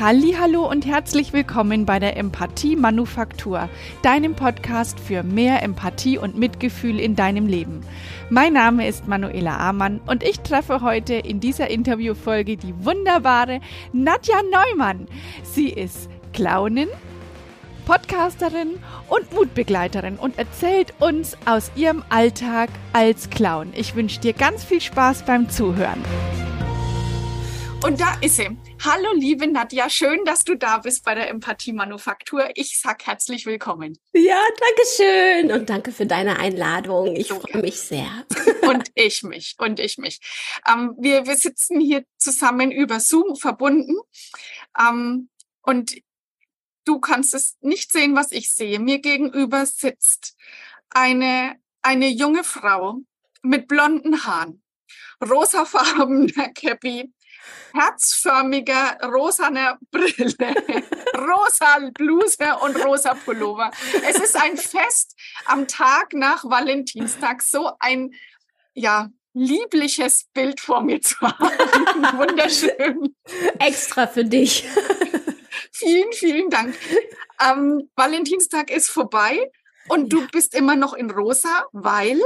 Hallo und herzlich willkommen bei der Empathie Manufaktur, deinem Podcast für mehr Empathie und Mitgefühl in deinem Leben. Mein Name ist Manuela Amann und ich treffe heute in dieser Interviewfolge die wunderbare Nadja Neumann. Sie ist Clownin, Podcasterin und Mutbegleiterin und erzählt uns aus ihrem Alltag als Clown. Ich wünsche dir ganz viel Spaß beim Zuhören. Und da ist sie. Hallo, liebe Nadja, schön, dass du da bist bei der Empathie Manufaktur. Ich sag herzlich willkommen. Ja, danke schön und danke für deine Einladung. Ich so freue mich sehr. Und ich mich, und ich mich. Ähm, wir, wir sitzen hier zusammen über Zoom verbunden. Ähm, und du kannst es nicht sehen, was ich sehe. Mir gegenüber sitzt eine, eine junge Frau mit blonden Haaren, rosafarbener Cappy, herzförmiger rosaner Brille, rosa Bluse und rosa Pullover. Es ist ein Fest am Tag nach Valentinstag, so ein, ja, liebliches Bild vor mir zu haben. Wunderschön. Extra für dich. vielen, vielen Dank. Ähm, Valentinstag ist vorbei und du bist immer noch in rosa, weil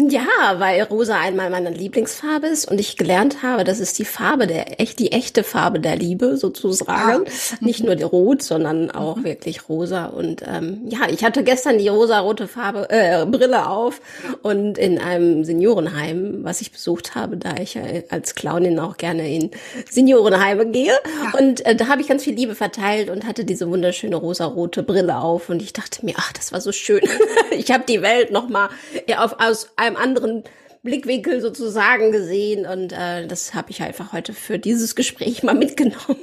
ja, weil rosa einmal meine Lieblingsfarbe ist und ich gelernt habe, das ist die Farbe der echt die echte Farbe der Liebe sozusagen, ah. nicht nur die rot, sondern auch mhm. wirklich rosa und ähm, ja, ich hatte gestern die rosa-rote Farbe äh, Brille auf und in einem Seniorenheim, was ich besucht habe, da ich äh, als Clownin auch gerne in Seniorenheime gehe ja. und äh, da habe ich ganz viel Liebe verteilt und hatte diese wunderschöne rosa-rote Brille auf und ich dachte mir, ach, das war so schön. ich habe die Welt noch mal ja, auf aus einem anderen Blickwinkel sozusagen gesehen und äh, das habe ich einfach heute für dieses Gespräch mal mitgenommen.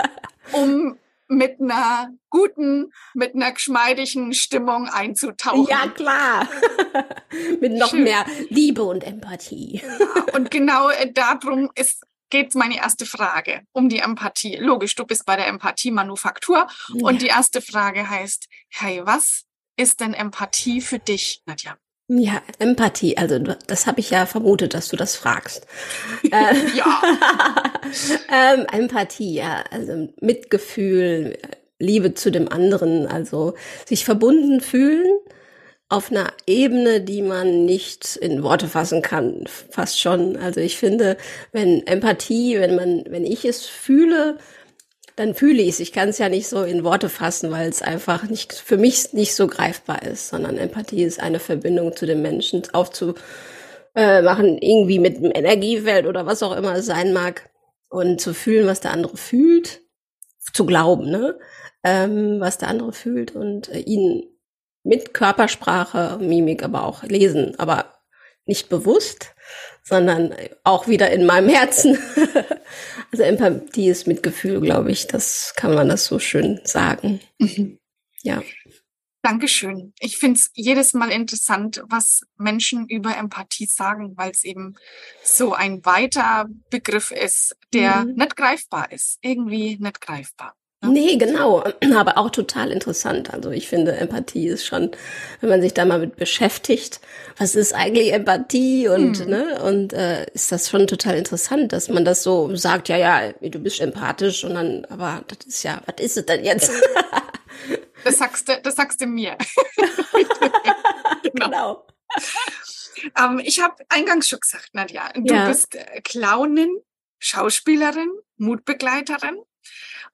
um mit einer guten, mit einer geschmeidigen Stimmung einzutauchen. Ja, klar. mit noch Schön. mehr Liebe und Empathie. Ja, und genau äh, darum ist geht meine erste Frage um die Empathie. Logisch, du bist bei der Empathie-Manufaktur ja. und die erste Frage heißt, hey, was ist denn Empathie für dich, Nadja? Ja, Empathie. Also das habe ich ja vermutet, dass du das fragst. Ja. ähm, Empathie, ja, also Mitgefühl, Liebe zu dem anderen, also sich verbunden fühlen auf einer Ebene, die man nicht in Worte fassen kann, fast schon. Also ich finde, wenn Empathie, wenn man, wenn ich es fühle, dann fühle ich es. Ich kann es ja nicht so in Worte fassen, weil es einfach nicht für mich nicht so greifbar ist, sondern Empathie ist eine Verbindung zu den Menschen aufzumachen, irgendwie mit dem Energiefeld oder was auch immer es sein mag und zu fühlen, was der andere fühlt, zu glauben, ne? Ähm, was der andere fühlt und äh, ihn mit Körpersprache, Mimik, aber auch lesen, aber nicht bewusst, sondern auch wieder in meinem Herzen. also Empathie ist Mitgefühl, glaube ich. Das kann man das so schön sagen. Mhm. Ja. Dankeschön. Ich finde es jedes Mal interessant, was Menschen über Empathie sagen, weil es eben so ein weiter Begriff ist, der mhm. nicht greifbar ist. Irgendwie nicht greifbar. Nee, genau. Aber auch total interessant. Also ich finde, Empathie ist schon, wenn man sich da mal mit beschäftigt, was ist eigentlich Empathie und hm. ne und äh, ist das schon total interessant, dass man das so sagt, ja, ja, du bist empathisch und dann, aber das ist ja, was ist es denn jetzt? das sagst du, das sagst du mir. genau. genau. Ähm, ich habe eingangs schon gesagt, Nadja, du ja. bist äh, Clownin, Schauspielerin, Mutbegleiterin.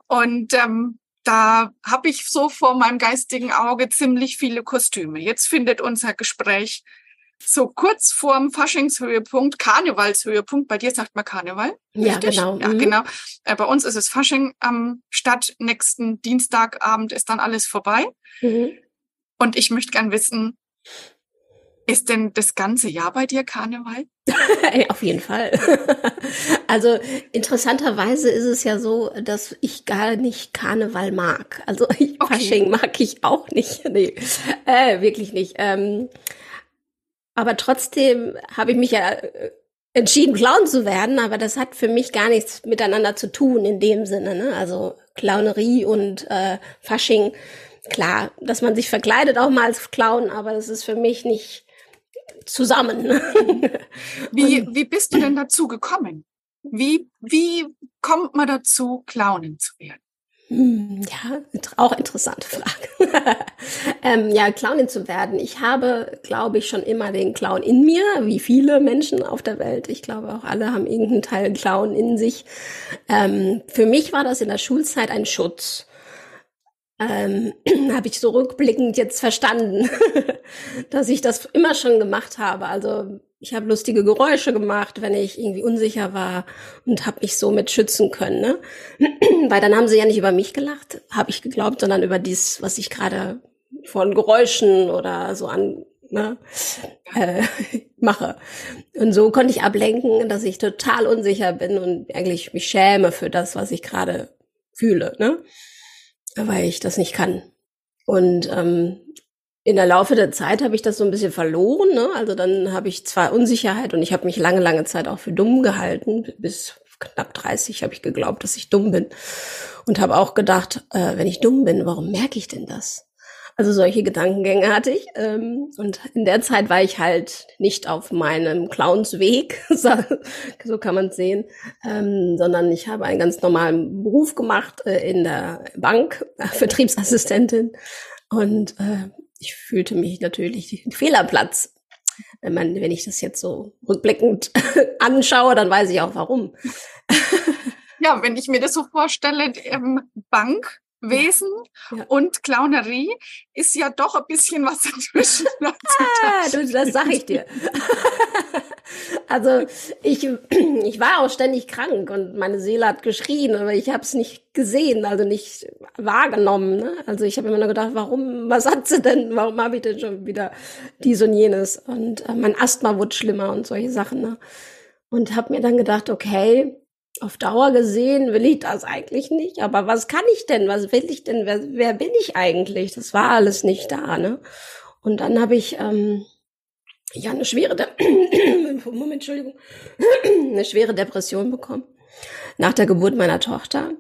Und ähm, da habe ich so vor meinem geistigen Auge ziemlich viele Kostüme. Jetzt findet unser Gespräch so kurz vorm Faschingshöhepunkt, Karnevalshöhepunkt. Bei dir sagt man Karneval. Ja, richtig? genau. Ja, mhm. genau. Äh, bei uns ist es Fasching am Stadt. Nächsten Dienstagabend ist dann alles vorbei. Mhm. Und ich möchte gern wissen, ist denn das ganze Jahr bei dir Karneval? Auf jeden Fall. also interessanterweise ist es ja so, dass ich gar nicht Karneval mag. Also okay. Fasching mag ich auch nicht. Nee, äh, wirklich nicht. Ähm, aber trotzdem habe ich mich ja äh, entschieden, Clown zu werden, aber das hat für mich gar nichts miteinander zu tun in dem Sinne. Ne? Also Clownerie und äh, Fasching, klar, dass man sich verkleidet auch mal als Clown, aber das ist für mich nicht zusammen. wie, wie bist du denn dazu gekommen? Wie, wie kommt man dazu, Clownin zu werden? Hm, ja, auch interessante Frage. ähm, ja, Clownin zu werden. Ich habe, glaube ich, schon immer den Clown in mir, wie viele Menschen auf der Welt. Ich glaube, auch alle haben irgendeinen Teil Clown in sich. Ähm, für mich war das in der Schulzeit ein Schutz. Ähm, habe ich so rückblickend jetzt verstanden, dass ich das immer schon gemacht habe. Also ich habe lustige Geräusche gemacht, wenn ich irgendwie unsicher war und habe mich somit schützen können. Ne? Weil dann haben sie ja nicht über mich gelacht, habe ich geglaubt, sondern über dies, was ich gerade von Geräuschen oder so an ne, äh, mache. Und so konnte ich ablenken, dass ich total unsicher bin und eigentlich mich schäme für das, was ich gerade fühle, ne? Weil ich das nicht kann. Und ähm, in der Laufe der Zeit habe ich das so ein bisschen verloren. Ne? Also dann habe ich zwar Unsicherheit und ich habe mich lange, lange Zeit auch für dumm gehalten. Bis knapp 30 habe ich geglaubt, dass ich dumm bin. Und habe auch gedacht, äh, wenn ich dumm bin, warum merke ich denn das? Also solche Gedankengänge hatte ich. Ähm, und in der Zeit war ich halt nicht auf meinem Clownsweg, so kann man es sehen, ähm, sondern ich habe einen ganz normalen Beruf gemacht äh, in der Bank, äh, Vertriebsassistentin. Und äh, ich fühlte mich natürlich Fehlerplatz. Wenn man, wenn ich das jetzt so rückblickend anschaue, dann weiß ich auch warum. Ja, wenn ich mir das so vorstelle, ähm, Bank, Wesen ja. und Clownerie ist ja doch ein bisschen was dazwischen. ah, du, das sag ich dir. also ich, ich war auch ständig krank und meine Seele hat geschrien, aber ich habe es nicht gesehen, also nicht wahrgenommen. Ne? Also ich habe immer nur gedacht, warum, was hat sie denn, warum habe ich denn schon wieder dies und jenes? Und äh, mein Asthma wurde schlimmer und solche Sachen. Ne? Und habe mir dann gedacht, okay, auf Dauer gesehen will ich das eigentlich nicht. Aber was kann ich denn? Was will ich denn? Wer, wer bin ich eigentlich? Das war alles nicht da, ne? Und dann habe ich ähm, ja eine schwere De Moment, Entschuldigung, eine schwere Depression bekommen nach der Geburt meiner Tochter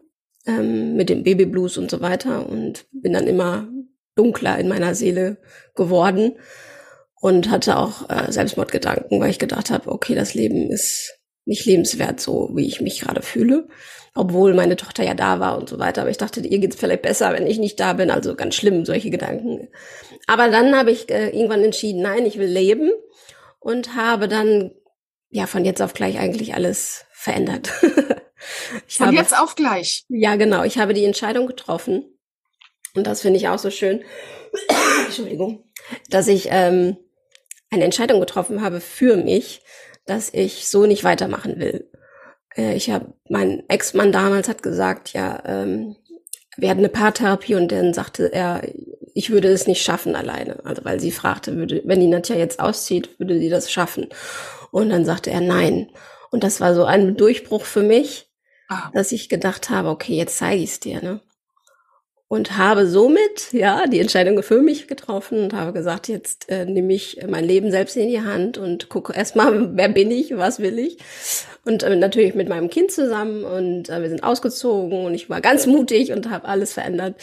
ähm, mit dem Babyblues und so weiter und bin dann immer dunkler in meiner Seele geworden und hatte auch äh, Selbstmordgedanken, weil ich gedacht habe, okay, das Leben ist nicht lebenswert, so wie ich mich gerade fühle. Obwohl meine Tochter ja da war und so weiter. Aber ich dachte, ihr geht's vielleicht besser, wenn ich nicht da bin. Also ganz schlimm, solche Gedanken. Aber dann habe ich äh, irgendwann entschieden, nein, ich will leben. Und habe dann, ja, von jetzt auf gleich eigentlich alles verändert. ich von habe, jetzt auf gleich? Ja, genau. Ich habe die Entscheidung getroffen. Und das finde ich auch so schön. Entschuldigung. Dass ich ähm, eine Entscheidung getroffen habe für mich, dass ich so nicht weitermachen will. Äh, ich habe, mein Ex-Mann damals hat gesagt, ja, ähm, wir hatten eine Paartherapie und dann sagte er, ich würde es nicht schaffen alleine. Also weil sie fragte, würde, wenn die Nadja jetzt auszieht, würde sie das schaffen. Und dann sagte er nein. Und das war so ein Durchbruch für mich, ah. dass ich gedacht habe, okay, jetzt zeige ich es dir. Ne? Und habe somit ja die Entscheidung für mich getroffen und habe gesagt, jetzt äh, nehme ich mein Leben selbst in die Hand und gucke erstmal, wer bin ich, was will ich. Und äh, natürlich mit meinem Kind zusammen und äh, wir sind ausgezogen und ich war ganz mutig und habe alles verändert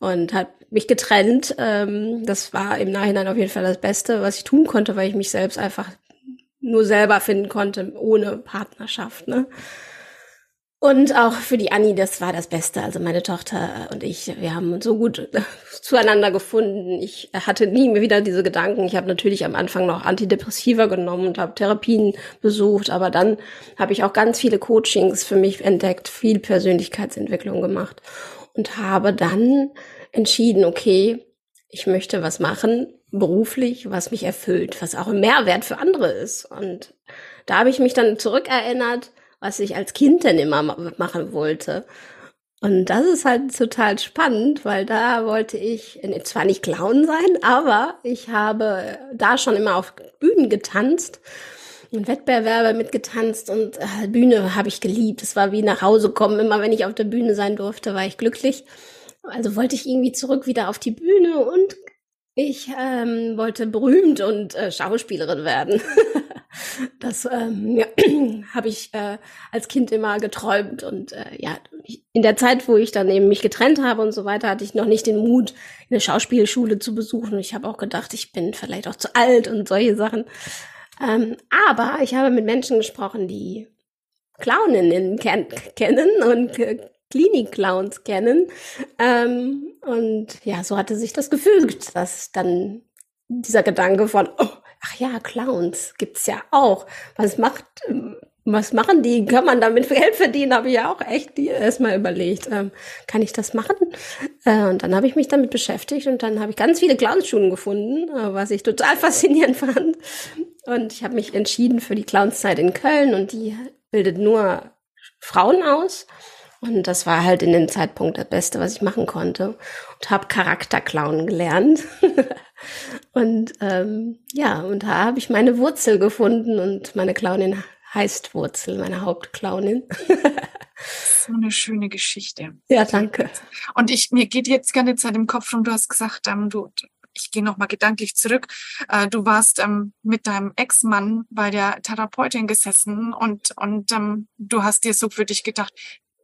und habe mich getrennt. Ähm, das war im Nachhinein auf jeden Fall das Beste, was ich tun konnte, weil ich mich selbst einfach nur selber finden konnte, ohne Partnerschaft. Ne? Und auch für die Anni, das war das Beste. Also meine Tochter und ich, wir haben uns so gut zueinander gefunden. Ich hatte nie mehr wieder diese Gedanken. Ich habe natürlich am Anfang noch Antidepressiva genommen und habe Therapien besucht, aber dann habe ich auch ganz viele Coachings für mich entdeckt, viel Persönlichkeitsentwicklung gemacht und habe dann entschieden, okay, ich möchte was machen, beruflich, was mich erfüllt, was auch ein Mehrwert für andere ist. Und da habe ich mich dann zurückerinnert, was ich als Kind denn immer machen wollte. Und das ist halt total spannend, weil da wollte ich zwar nicht Clown sein, aber ich habe da schon immer auf Bühnen getanzt und Wettbewerbe mitgetanzt und äh, Bühne habe ich geliebt. Es war wie nach Hause kommen. Immer wenn ich auf der Bühne sein durfte, war ich glücklich. Also wollte ich irgendwie zurück wieder auf die Bühne und ich ähm, wollte berühmt und äh, Schauspielerin werden. das ähm, ja, habe ich äh, als Kind immer geträumt. Und äh, ja, in der Zeit, wo ich dann eben mich getrennt habe und so weiter, hatte ich noch nicht den Mut, eine Schauspielschule zu besuchen. Ich habe auch gedacht, ich bin vielleicht auch zu alt und solche Sachen. Ähm, aber ich habe mit Menschen gesprochen, die Clowninnen ken kennen und Klinik-Clowns kennen. Ähm, und ja, so hatte sich das gefügt, dass dann dieser Gedanke von, oh, ach ja, Clowns gibt's ja auch. Was macht, was machen die? Kann man damit Geld verdienen? Habe ich ja auch echt erstmal überlegt. Ähm, kann ich das machen? Äh, und dann habe ich mich damit beschäftigt und dann habe ich ganz viele Clownsschulen gefunden, äh, was ich total faszinierend fand. Und ich habe mich entschieden für die Clownszeit in Köln und die bildet nur Frauen aus. Und das war halt in dem Zeitpunkt das Beste, was ich machen konnte. Und habe Charakterclown gelernt. und ähm, ja, und da habe ich meine Wurzel gefunden und meine Clownin heißt Wurzel, meine Hauptclownin. so eine schöne Geschichte. Ja, danke. Und ich, mir geht jetzt gerne Zeit im Kopf rum, du hast gesagt, ähm, du, ich gehe nochmal gedanklich zurück. Äh, du warst ähm, mit deinem Ex-Mann bei der Therapeutin gesessen und, und ähm, du hast dir so für dich gedacht,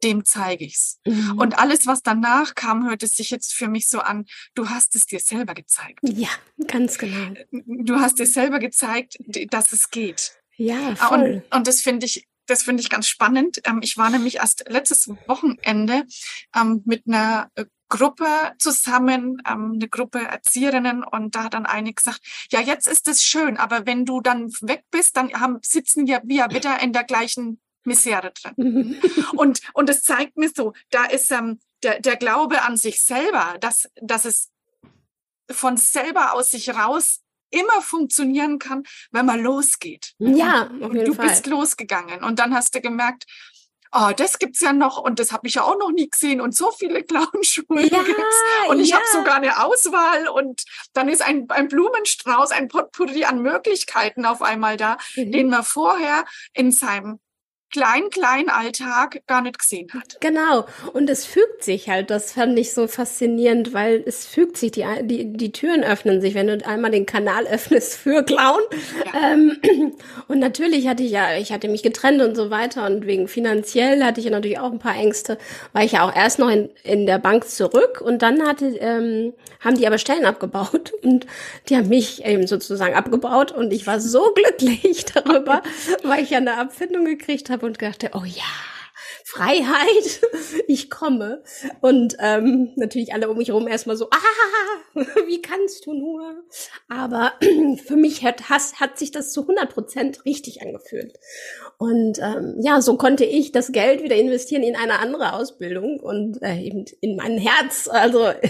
dem zeige ich's. Mhm. Und alles, was danach kam, hörte sich jetzt für mich so an, du hast es dir selber gezeigt. Ja, ganz genau. Du hast dir selber gezeigt, dass es geht. Ja, ah, voll. Und, und das finde ich, das finde ich ganz spannend. Ähm, ich war nämlich erst letztes Wochenende ähm, mit einer äh, Gruppe zusammen, ähm, eine Gruppe Erzieherinnen und da hat dann eine gesagt, ja, jetzt ist es schön, aber wenn du dann weg bist, dann haben, sitzen wir, wir wieder in der gleichen Misere drin. Mhm. und, und es zeigt mir so, da ist ähm, der, der Glaube an sich selber, dass, dass es von selber aus sich raus immer funktionieren kann, wenn man losgeht. Ja, jeden du Fall. bist losgegangen und dann hast du gemerkt, oh, das gibt's ja noch und das habe ich ja auch noch nie gesehen und so viele Clownschulen ja, gibt's und ich ja. habe sogar eine Auswahl und dann ist ein, ein Blumenstrauß, ein Potpourri an Möglichkeiten auf einmal da, mhm. den man vorher in seinem kleinen, kleinen Alltag gar nicht gesehen hat. Genau. Und es fügt sich halt. Das fand ich so faszinierend, weil es fügt sich, die, die, die Türen öffnen sich, wenn du einmal den Kanal öffnest für Clown. Ja. Ähm, und natürlich hatte ich ja, ich hatte mich getrennt und so weiter und wegen finanziell hatte ich ja natürlich auch ein paar Ängste, war ich ja auch erst noch in, in der Bank zurück und dann hatte, ähm, haben die aber Stellen abgebaut und die haben mich eben sozusagen abgebaut und ich war so glücklich darüber, weil ich ja eine Abfindung gekriegt habe und dachte, oh ja, Freiheit, ich komme. Und ähm, natürlich alle um mich herum erstmal so, ah, wie kannst du nur? Aber für mich hat, hat, hat sich das zu 100 Prozent richtig angefühlt. Und ähm, ja, so konnte ich das Geld wieder investieren in eine andere Ausbildung und äh, eben in mein Herz. Also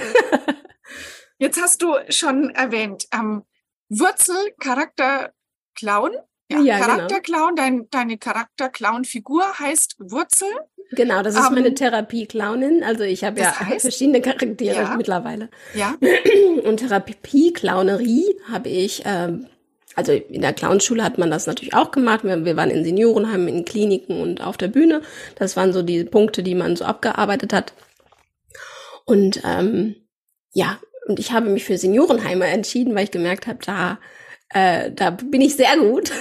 Jetzt hast du schon erwähnt, ähm, Wurzel, Charakter, Clown. Ja, ja genau. Charakterclown, genau. dein, deine Charakter-Clown-Figur heißt Wurzel. Genau, das ist um, meine ähm, Therapie-Clownin. Also ich habe ja heißt, verschiedene Charaktere ja. mittlerweile. Ja. Und Therapie-Clownerie habe ich, ähm, also in der Clownschule hat man das natürlich auch gemacht. Wir, wir waren in Seniorenheimen, in Kliniken und auf der Bühne. Das waren so die Punkte, die man so abgearbeitet hat. Und ähm, ja, und ich habe mich für Seniorenheime entschieden, weil ich gemerkt habe, da äh, da bin ich sehr gut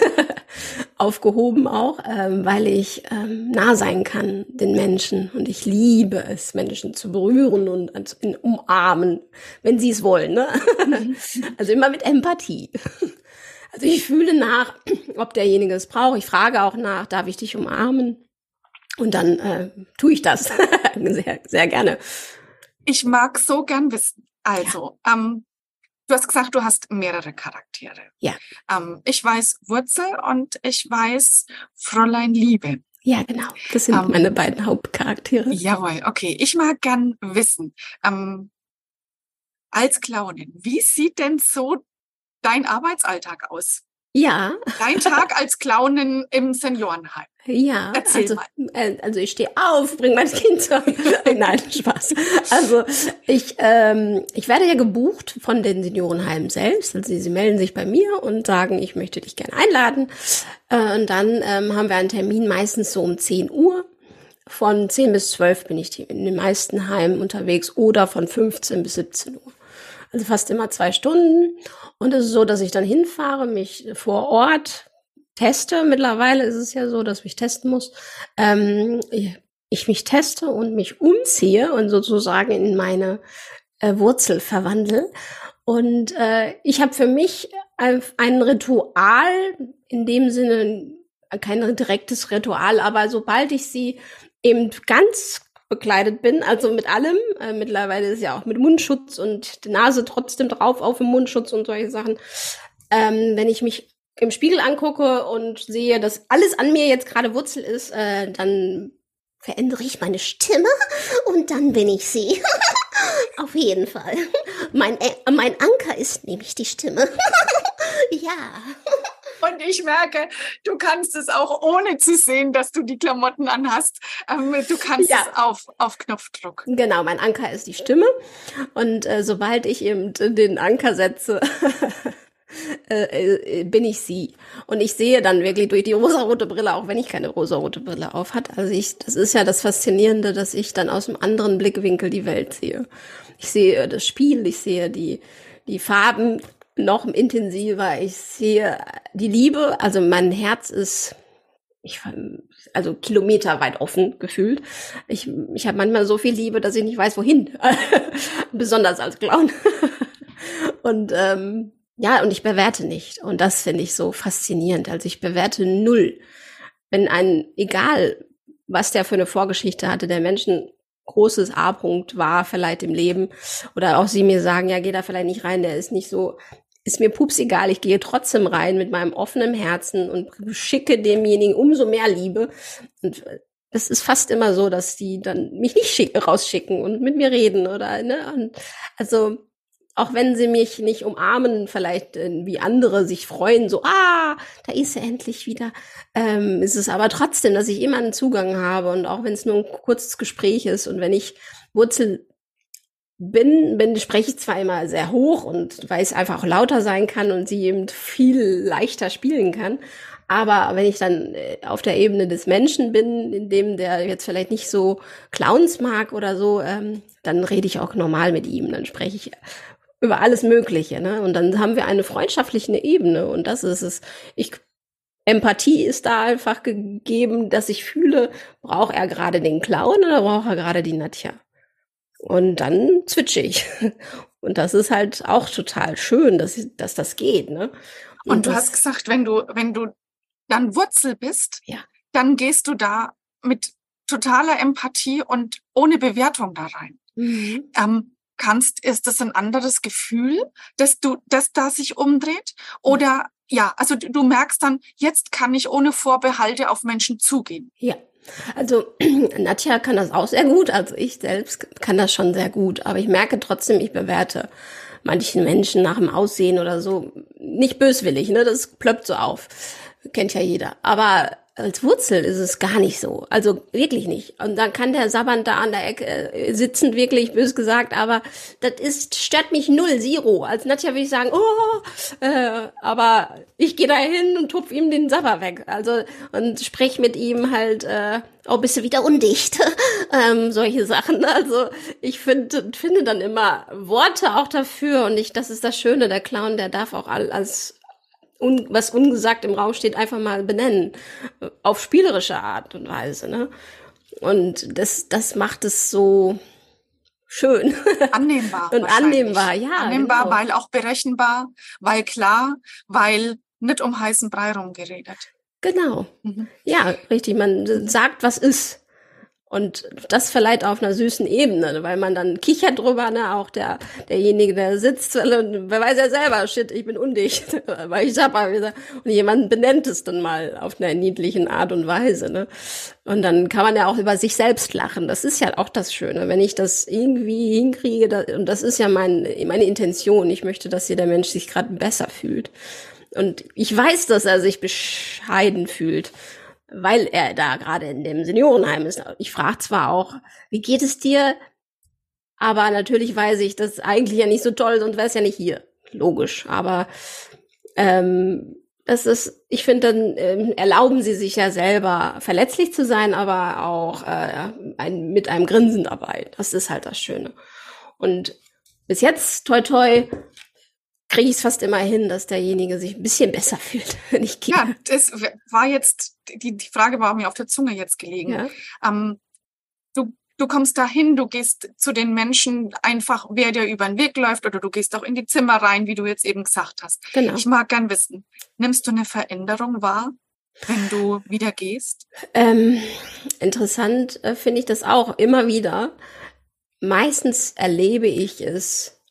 aufgehoben auch, ähm, weil ich ähm, nah sein kann den Menschen und ich liebe es, Menschen zu berühren und in umarmen, wenn sie es wollen. Ne? also immer mit Empathie. Also ich fühle nach, ob derjenige es braucht. Ich frage auch nach, darf ich dich umarmen? Und dann äh, tue ich das sehr, sehr gerne. Ich mag so gern wissen. Also, ja. ähm, Du hast gesagt, du hast mehrere Charaktere. Ja. Ähm, ich weiß Wurzel und ich weiß Fräulein Liebe. Ja, genau. Das sind ähm, meine beiden Hauptcharaktere. Jawohl, okay. Ich mag gern wissen, ähm, als Clownin, wie sieht denn so dein Arbeitsalltag aus? Ja. Dein Tag als Clownin im Seniorenheim. Ja, Erzähl also, äh, also ich stehe auf, bringe mein Kind zur. Nein, Spaß. Also ich, ähm, ich werde ja gebucht von den Seniorenheimen selbst. Also sie, sie melden sich bei mir und sagen, ich möchte dich gerne einladen. Äh, und dann ähm, haben wir einen Termin meistens so um 10 Uhr. Von 10 bis 12 bin ich in den meisten Heimen unterwegs oder von 15 bis 17 Uhr. Also fast immer zwei Stunden. Und es ist so, dass ich dann hinfahre, mich vor Ort teste. Mittlerweile ist es ja so, dass ich testen muss. Ähm, ich mich teste und mich umziehe und sozusagen in meine äh, Wurzel verwandle. Und äh, ich habe für mich ein, ein Ritual, in dem Sinne kein direktes Ritual, aber sobald ich sie eben ganz bekleidet bin, also mit allem. Äh, mittlerweile ist ja auch mit Mundschutz und die Nase trotzdem drauf auf dem Mundschutz und solche Sachen. Ähm, wenn ich mich im Spiegel angucke und sehe, dass alles an mir jetzt gerade Wurzel ist, äh, dann verändere ich meine Stimme und dann bin ich sie. Auf jeden Fall. Mein, äh, mein Anker ist nämlich die Stimme. ja. Und ich merke, du kannst es auch ohne zu sehen, dass du die Klamotten anhast. Ähm, du kannst ja. es auf, auf Knopfdruck. Genau, mein Anker ist die Stimme. Und äh, sobald ich eben den Anker setze, äh, äh, bin ich sie. Und ich sehe dann wirklich durch die rosarote Brille, auch wenn ich keine rosarote Brille auf hat. Also ich, das ist ja das Faszinierende, dass ich dann aus einem anderen Blickwinkel die Welt sehe. Ich sehe das Spiel, ich sehe die, die Farben noch intensiver, ich sehe die Liebe, also mein Herz ist, ich, also kilometerweit offen gefühlt. Ich, ich habe manchmal so viel Liebe, dass ich nicht weiß, wohin. Besonders als Clown. Und ähm, ja, und ich bewerte nicht. Und das finde ich so faszinierend. Also ich bewerte null. Wenn ein, egal was der für eine Vorgeschichte hatte, der Menschen großes A-Punkt war vielleicht im Leben oder auch sie mir sagen, ja, geh da vielleicht nicht rein, der ist nicht so, ist mir pups egal, ich gehe trotzdem rein mit meinem offenen Herzen und schicke demjenigen umso mehr Liebe. Und es ist fast immer so, dass die dann mich nicht schick, rausschicken und mit mir reden oder, ne, und also, auch wenn sie mich nicht umarmen, vielleicht äh, wie andere sich freuen, so, ah, da ist er endlich wieder, ähm, ist es aber trotzdem, dass ich immer einen Zugang habe und auch wenn es nur ein kurzes Gespräch ist und wenn ich Wurzel bin, bin spreche ich zwar immer sehr hoch und weil es einfach lauter sein kann und sie eben viel leichter spielen kann, aber wenn ich dann äh, auf der Ebene des Menschen bin, in dem der jetzt vielleicht nicht so Clowns mag oder so, ähm, dann rede ich auch normal mit ihm, dann spreche ich über alles Mögliche. Ne? Und dann haben wir eine freundschaftliche Ebene und das ist es. Ich Empathie ist da einfach gegeben, dass ich fühle, braucht er gerade den Clown oder braucht er gerade die Nadja? Und dann zwitsche ich. Und das ist halt auch total schön, dass, dass das geht. Ne? Und, und du hast gesagt, wenn du, wenn du dann Wurzel bist, ja. dann gehst du da mit totaler Empathie und ohne Bewertung da rein. Mhm. Ähm, kannst, ist das ein anderes Gefühl, dass du, dass da sich umdreht? Oder ja, also du, du merkst dann, jetzt kann ich ohne Vorbehalte auf Menschen zugehen. Ja. Also Nadja kann das auch sehr gut, also ich selbst kann das schon sehr gut, aber ich merke trotzdem, ich bewerte manchen Menschen nach dem Aussehen oder so nicht böswillig, ne? Das plöppt so auf. Kennt ja jeder. Aber als Wurzel ist es gar nicht so. Also wirklich nicht. Und dann kann der Sabban da an der Ecke äh, sitzen, wirklich bös gesagt, aber das ist, stört mich null, zero. Als Nadja würde ich sagen, oh, äh, aber ich gehe da hin und tupf ihm den Sabber weg. Also und sprech mit ihm halt, äh, oh, bist du wieder undicht? ähm, solche Sachen. Also ich finde finde dann immer Worte auch dafür und ich, das ist das Schöne, der Clown, der darf auch als un, was ungesagt im Raum steht, einfach mal benennen. Auf spielerische Art und Weise. Ne? Und das, das macht es so schön. Annehmbar. und annehmbar, ja. Annehmbar, genau. weil auch berechenbar, weil klar, weil nicht um heißen Brei rumgeredet. Genau. Mhm. Ja, richtig. Man sagt, was ist. Und das vielleicht auf einer süßen Ebene, weil man dann kichert drüber, ne, auch der, derjenige, der sitzt, wer weiß ja selber, shit, ich bin undicht, weil ich hab und jemand benennt es dann mal auf einer niedlichen Art und Weise, ne. Und dann kann man ja auch über sich selbst lachen. Das ist ja auch das Schöne, wenn ich das irgendwie hinkriege, da, und das ist ja mein, meine Intention. Ich möchte, dass jeder Mensch sich gerade besser fühlt. Und ich weiß, dass er sich bescheiden fühlt weil er da gerade in dem Seniorenheim ist. Ich frage zwar auch, wie geht es dir? Aber natürlich weiß ich, das ist eigentlich ja nicht so toll, sonst wäre es ja nicht hier. Logisch. Aber ähm, das ist, ich finde, dann ähm, erlauben sie sich ja selber verletzlich zu sein, aber auch äh, ein, mit einem Grinsen dabei. Das ist halt das Schöne. Und bis jetzt, toi toi, kriege ich es fast immer hin, dass derjenige sich ein bisschen besser fühlt, wenn ich gehe. Ja, das war jetzt, die, die Frage war mir auf der Zunge jetzt gelegen. Ja. Ähm, du, du kommst dahin, du gehst zu den Menschen einfach, wer dir über den Weg läuft, oder du gehst auch in die Zimmer rein, wie du jetzt eben gesagt hast. Genau. Ich mag gern wissen, nimmst du eine Veränderung wahr? wenn du wieder gehst? Ähm, interessant äh, finde ich das auch immer wieder. Meistens erlebe ich es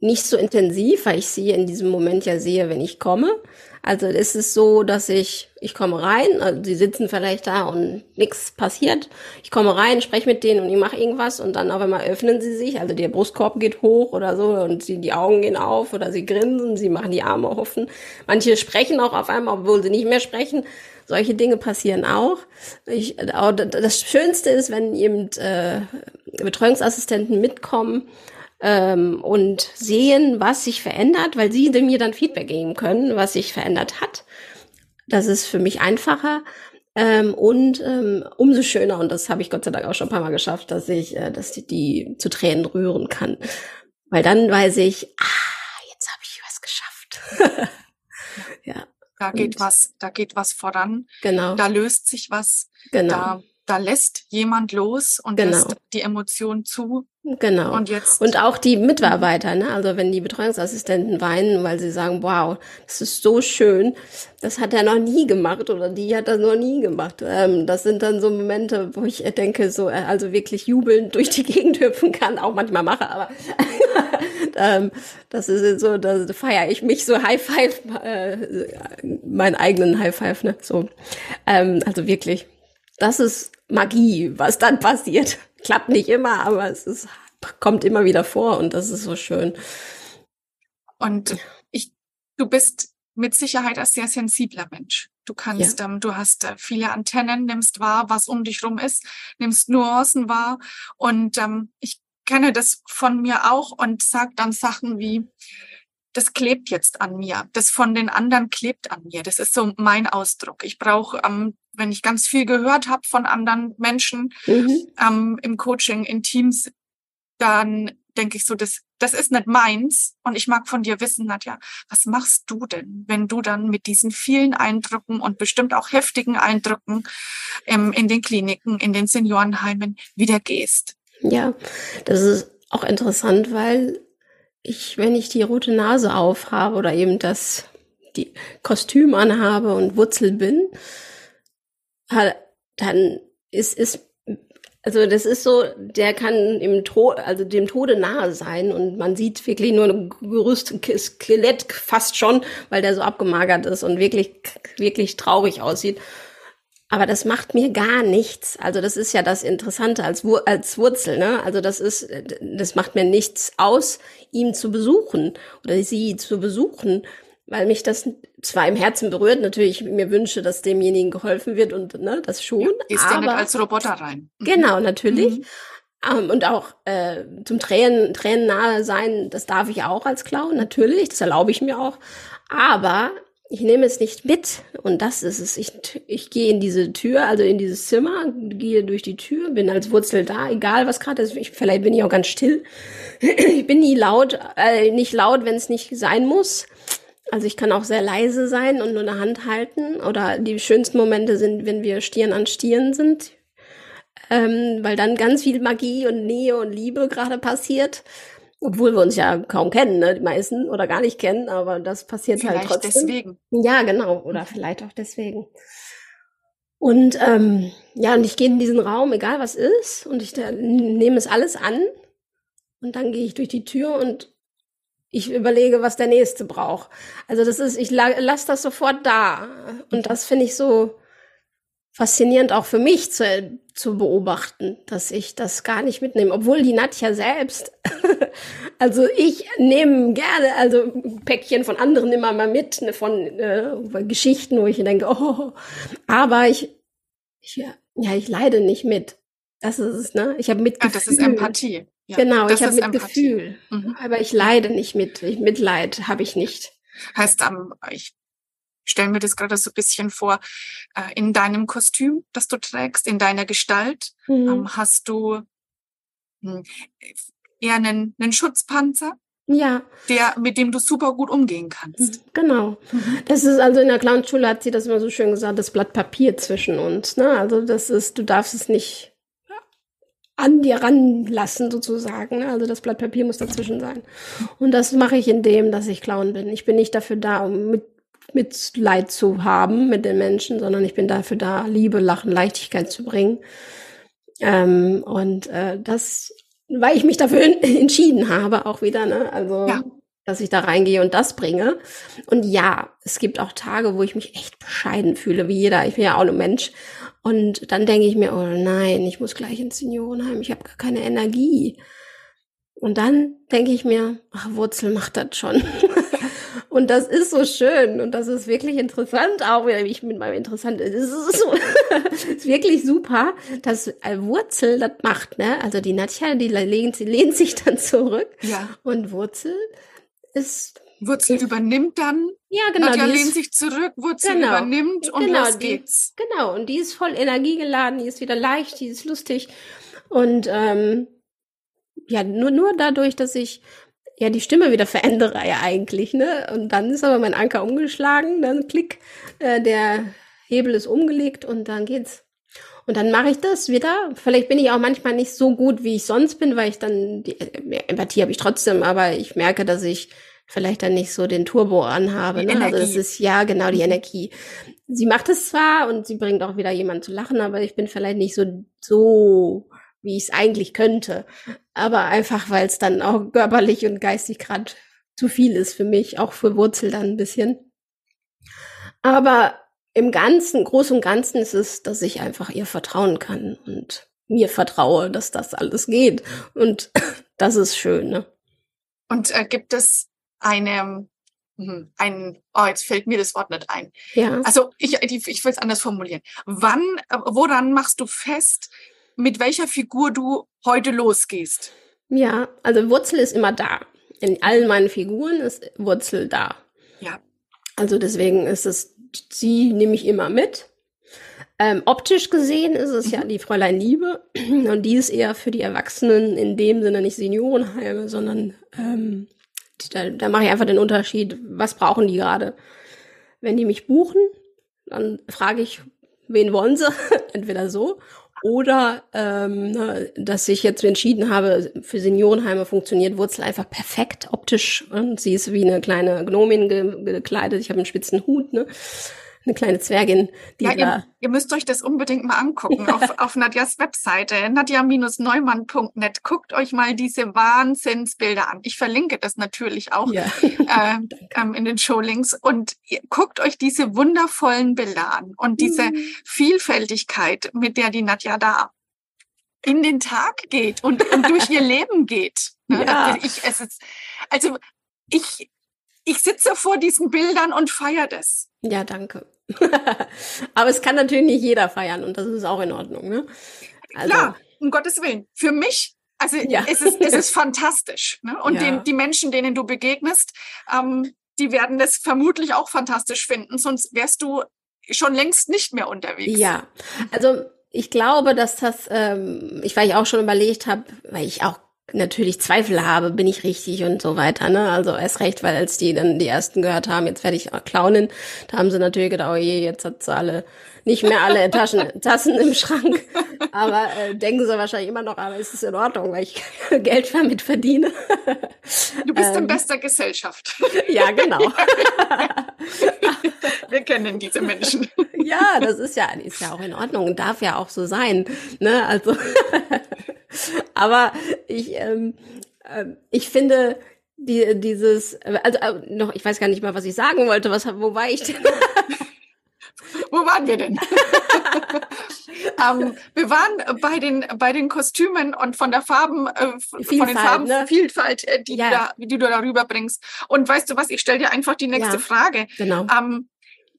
nicht so intensiv, weil ich sie in diesem Moment ja sehe, wenn ich komme. Also es ist so, dass ich, ich komme rein, also sie sitzen vielleicht da und nichts passiert. Ich komme rein, spreche mit denen und ich mache irgendwas und dann auf einmal öffnen sie sich, also der Brustkorb geht hoch oder so und sie, die Augen gehen auf oder sie grinsen, sie machen die Arme offen. Manche sprechen auch auf einmal, obwohl sie nicht mehr sprechen. Solche Dinge passieren auch. Ich, das Schönste ist, wenn eben äh, Betreuungsassistenten mitkommen ähm, und sehen, was sich verändert, weil sie mir dann Feedback geben können, was sich verändert hat. Das ist für mich einfacher. Ähm, und ähm, umso schöner, und das habe ich Gott sei Dank auch schon ein paar Mal geschafft, dass ich, äh, dass die, die zu Tränen rühren kann. Weil dann weiß ich, ah, jetzt habe ich was geschafft. ja. Da geht und, was, da geht was voran. Genau. Da löst sich was. Genau. Da, da lässt jemand los und genau. lässt die Emotion zu. Genau. Und jetzt. Und auch die Mitarbeiter, ne? Also wenn die Betreuungsassistenten weinen, weil sie sagen, wow, das ist so schön, das hat er noch nie gemacht oder die hat das noch nie gemacht. Ähm, das sind dann so Momente, wo ich denke, so, äh, also wirklich jubelnd durch die Gegend hüpfen kann, auch manchmal mache, aber ähm, das ist so, da feiere ich mich so High Five, äh, meinen eigenen High Five, ne? So. Ähm, also wirklich. Das ist Magie, was dann passiert. Klappt nicht immer, aber es ist, kommt immer wieder vor und das ist so schön. Und ich, du bist mit Sicherheit ein sehr sensibler Mensch. Du kannst, ja. ähm, du hast äh, viele Antennen, nimmst wahr, was um dich rum ist, nimmst Nuancen wahr. Und ähm, ich kenne das von mir auch und sag dann Sachen wie, das klebt jetzt an mir. Das von den anderen klebt an mir. Das ist so mein Ausdruck. Ich brauche, ähm, wenn ich ganz viel gehört habe von anderen Menschen mhm. ähm, im Coaching, in Teams, dann denke ich so, das, das ist nicht meins. Und ich mag von dir wissen, Nadja, was machst du denn, wenn du dann mit diesen vielen Eindrücken und bestimmt auch heftigen Eindrücken ähm, in den Kliniken, in den Seniorenheimen wieder gehst? Ja, das ist auch interessant, weil ich, wenn ich die rote Nase aufhabe oder eben das die Kostüm anhabe und Wurzel bin, dann ist ist also das ist so, der kann im Tod, also dem Tode nahe sein und man sieht wirklich nur ein Gerüst, Skelett fast schon, weil der so abgemagert ist und wirklich wirklich traurig aussieht. Aber das macht mir gar nichts. Also das ist ja das Interessante als, Wur als Wurzel. Ne? Also das ist, das macht mir nichts aus, ihn zu besuchen oder sie zu besuchen, weil mich das zwar im Herzen berührt, natürlich mir wünsche, dass demjenigen geholfen wird und ne, das schon. Ja, ist aber, nicht als Roboter rein. Mhm. Genau, natürlich. Mhm. Um, ähm, und auch äh, zum Tränen, Tränen nahe sein, das darf ich auch als Clown, natürlich, das erlaube ich mir auch. Aber ich nehme es nicht mit und das ist es. Ich, ich gehe in diese Tür, also in dieses Zimmer, gehe durch die Tür, bin als Wurzel da, egal was gerade ist. Ich, vielleicht bin ich auch ganz still. ich bin nie laut, äh, nicht laut, wenn es nicht sein muss. Also ich kann auch sehr leise sein und nur eine Hand halten. Oder die schönsten Momente sind, wenn wir Stirn an Stirn sind, ähm, weil dann ganz viel Magie und Nähe und Liebe gerade passiert. Obwohl wir uns ja kaum kennen, ne, die meisten, oder gar nicht kennen, aber das passiert halt vielleicht halt trotzdem. deswegen. Ja, genau, oder vielleicht auch deswegen. Und ähm, ja, und ich gehe in diesen Raum, egal was ist, und ich nehme es alles an. Und dann gehe ich durch die Tür und ich überlege, was der nächste braucht. Also das ist, ich la lasse das sofort da. Und das finde ich so faszinierend auch für mich zu, zu beobachten, dass ich das gar nicht mitnehme. Obwohl die Nadja selbst, also ich nehme gerne, also Päckchen von anderen immer mal mit, ne, von äh, Geschichten, wo ich denke, oh, aber ich, ich, ja, ich leide nicht mit. Das ist es, ne? Ich habe Mitgefühl. Ja, das ist Empathie. Ja, genau, ich habe Mitgefühl. Mhm. Aber ich leide nicht mit. Mitleid habe ich nicht. Heißt, ähm, ich stelle mir das gerade so ein bisschen vor, äh, in deinem Kostüm, das du trägst, in deiner Gestalt, mhm. ähm, hast du hm, eher einen, einen Schutzpanzer, ja. Der, mit dem du super gut umgehen kannst. Mhm, genau. Mhm. Das ist also in der Clownschule hat sie das immer so schön gesagt, das Blatt Papier zwischen uns. Ne? Also das ist, du darfst es nicht an dir ranlassen sozusagen. Ne? Also das Blatt Papier muss dazwischen sein. Und das mache ich indem, dass ich Clown bin. Ich bin nicht dafür da, um mit Mitleid zu haben mit den Menschen, sondern ich bin dafür da, Liebe, Lachen, Leichtigkeit zu bringen. Ähm, und äh, das, weil ich mich dafür entschieden habe, auch wieder, ne? Also ja dass ich da reingehe und das bringe. Und ja, es gibt auch Tage, wo ich mich echt bescheiden fühle, wie jeder. Ich bin ja auch nur Mensch. Und dann denke ich mir, oh nein, ich muss gleich ins Seniorenheim, ich habe gar keine Energie. Und dann denke ich mir, ach, Wurzel macht das schon. und das ist so schön und das ist wirklich interessant, auch wenn ich mit meinem interessant, es ist, so, ist wirklich super, dass Wurzel das macht, ne? Also die Nadja, die lehnt, sie lehnt sich dann zurück ja. und Wurzel ist Wurzel ist, übernimmt dann. Ja, genau. Nadja lehnt sich zurück, Wurzel genau, übernimmt und genau, los geht's. Die, genau, und die ist voll energiegeladen, die ist wieder leicht, die ist lustig. Und ähm, ja, nur, nur dadurch, dass ich ja die Stimme wieder verändere ja eigentlich, ne? Und dann ist aber mein Anker umgeschlagen, dann klick, äh, der Hebel ist umgelegt und dann geht's. Und dann mache ich das wieder. Vielleicht bin ich auch manchmal nicht so gut, wie ich sonst bin, weil ich dann die äh, Empathie habe ich trotzdem, aber ich merke, dass ich vielleicht dann nicht so den Turbo anhabe. Ne? Also das ist ja genau die mhm. Energie. Sie macht es zwar und sie bringt auch wieder jemanden zu lachen, aber ich bin vielleicht nicht so so wie ich es eigentlich könnte. Aber einfach, weil es dann auch körperlich und geistig gerade zu viel ist für mich, auch für Wurzel dann ein bisschen. Aber im Ganzen, Großen und Ganzen ist es, dass ich einfach ihr vertrauen kann und mir vertraue, dass das alles geht. Und das ist schön. Ne? Und äh, gibt es eine, hm, ein, oh, jetzt fällt mir das Wort nicht ein. Ja. Also ich, ich, ich will es anders formulieren. Wann, äh, woran machst du fest, mit welcher Figur du heute losgehst? Ja, also Wurzel ist immer da. In allen meinen Figuren ist Wurzel da. Ja. Also deswegen ist es sie nehme ich immer mit. Ähm, optisch gesehen ist es mhm. ja die Fräulein Liebe und die ist eher für die Erwachsenen in dem Sinne nicht Seniorenheime, sondern ähm, da, da mache ich einfach den Unterschied, was brauchen die gerade. Wenn die mich buchen, dann frage ich, wen wollen sie? Entweder so oder ähm, ne, dass ich jetzt entschieden habe, für Seniorenheime funktioniert Wurzel einfach perfekt optisch. Und sie ist wie eine kleine Gnomin ge gekleidet. Ich habe einen spitzen Hut, ne? Eine kleine Zwergin, die ja, ihr, ihr, müsst euch das unbedingt mal angucken auf, auf Nadjas Webseite, nadja-neumann.net. Guckt euch mal diese Wahnsinnsbilder an. Ich verlinke das natürlich auch ja. äh, ähm, in den Showlinks. Und ihr, guckt euch diese wundervollen Bilder an und diese mhm. Vielfältigkeit, mit der die Nadja da in den Tag geht und, und durch ihr Leben geht. Ne? Ja. Ich, es ist, also ich, ich sitze vor diesen Bildern und feiere das. Ja, danke. Aber es kann natürlich nicht jeder feiern und das ist auch in Ordnung, ne? Also. Klar, um Gottes Willen. Für mich, also ja. es, ist, es ist fantastisch. Ne? Und ja. den, die Menschen, denen du begegnest, ähm, die werden das vermutlich auch fantastisch finden, sonst wärst du schon längst nicht mehr unterwegs. Ja, also ich glaube, dass das, ähm, ich weil ich auch schon überlegt habe, weil ich auch natürlich Zweifel habe, bin ich richtig und so weiter. Ne? Also erst recht, weil als die dann die ersten gehört haben, jetzt werde ich Clownin, da haben sie natürlich gedacht, oh je, jetzt hat sie alle nicht mehr alle Taschen, Tassen im Schrank. Aber äh, denken sie wahrscheinlich immer noch, aber ist es in Ordnung, weil ich Geld damit verdiene. Du bist ähm, in bester Gesellschaft. Ja, genau. Wir kennen diese Menschen. Ja, das ist ja, ist ja auch in Ordnung und darf ja auch so sein. Ne? Also aber ich, ähm, äh, ich finde, die, dieses, also äh, noch, ich weiß gar nicht mal, was ich sagen wollte. Was, wo war ich denn? Wo waren wir denn? ähm, wir waren bei den bei den Kostümen und von der Farben äh, von den Farbenvielfalt, ne? äh, die, ja. du da, die du darüber bringst. Und weißt du was? Ich stelle dir einfach die nächste ja, Frage. Genau. Ähm,